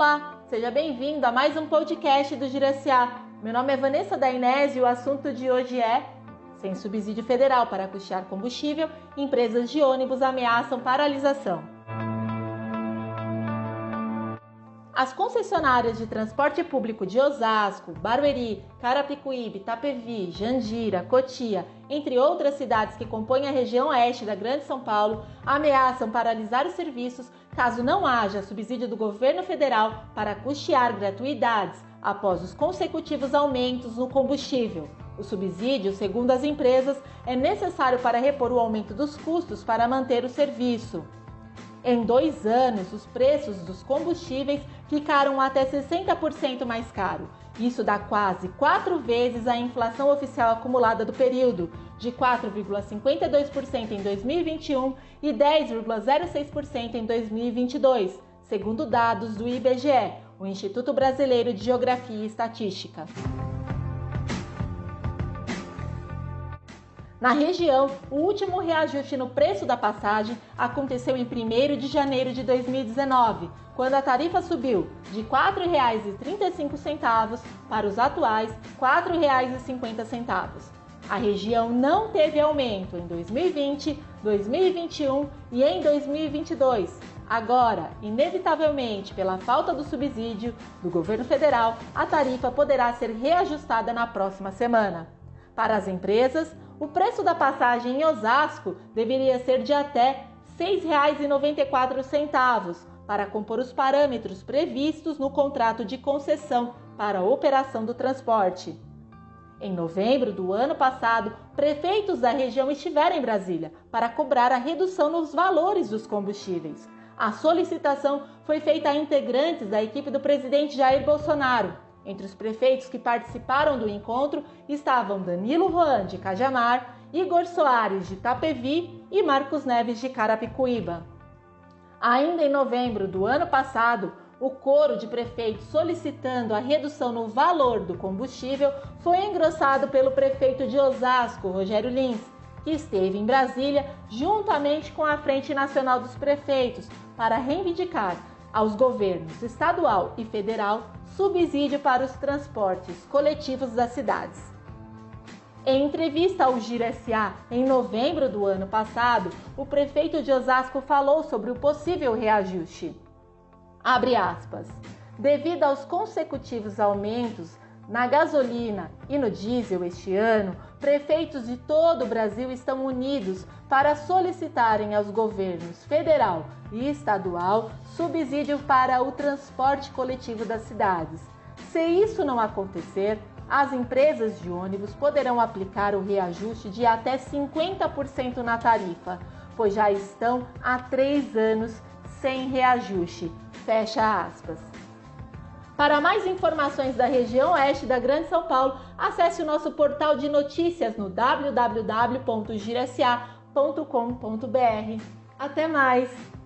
Olá, seja bem-vindo a mais um podcast do Giraciá. Meu nome é Vanessa Dainese e o assunto de hoje é sem subsídio federal para custear combustível, empresas de ônibus ameaçam paralisação. As concessionárias de transporte público de Osasco, Barueri, Carapicuíba, Itapevi, Jandira, Cotia, entre outras cidades que compõem a região oeste da Grande São Paulo, ameaçam paralisar os serviços caso não haja subsídio do governo federal para custear gratuidades após os consecutivos aumentos no combustível. O subsídio, segundo as empresas, é necessário para repor o aumento dos custos para manter o serviço. Em dois anos, os preços dos combustíveis ficaram até 60% mais caro. Isso dá quase quatro vezes a inflação oficial acumulada do período, de 4,52% em 2021 e 10,06% em 2022, segundo dados do IBGE, o Instituto Brasileiro de Geografia e Estatística. Na região, o último reajuste no preço da passagem aconteceu em 1 de janeiro de 2019, quando a tarifa subiu de R$ 4,35 para os atuais R$ 4,50. A região não teve aumento em 2020, 2021 e em 2022. Agora, inevitavelmente, pela falta do subsídio do governo federal, a tarifa poderá ser reajustada na próxima semana. Para as empresas, o preço da passagem em Osasco deveria ser de até R$ 6,94 para compor os parâmetros previstos no contrato de concessão para a operação do transporte. Em novembro do ano passado, prefeitos da região estiveram em Brasília para cobrar a redução nos valores dos combustíveis. A solicitação foi feita a integrantes da equipe do presidente Jair Bolsonaro entre os prefeitos que participaram do encontro estavam Danilo Juan, de Cajamar, Igor Soares, de Tapevi e Marcos Neves, de Carapicuíba. Ainda em novembro do ano passado, o coro de prefeitos solicitando a redução no valor do combustível foi engrossado pelo prefeito de Osasco, Rogério Lins, que esteve em Brasília juntamente com a Frente Nacional dos Prefeitos para reivindicar aos governos estadual e federal subsídio para os transportes coletivos das cidades. Em entrevista ao Giro SA em novembro do ano passado, o prefeito de Osasco falou sobre o possível reajuste. Abre aspas. Devido aos consecutivos aumentos na gasolina e no diesel este ano, prefeitos de todo o Brasil estão unidos para solicitarem aos governos federal e estadual subsídio para o transporte coletivo das cidades. Se isso não acontecer, as empresas de ônibus poderão aplicar o reajuste de até 50% na tarifa, pois já estão há três anos sem reajuste. Fecha aspas. Para mais informações da região oeste da Grande São Paulo, acesse o nosso portal de notícias no www.girsa.com.br. Até mais!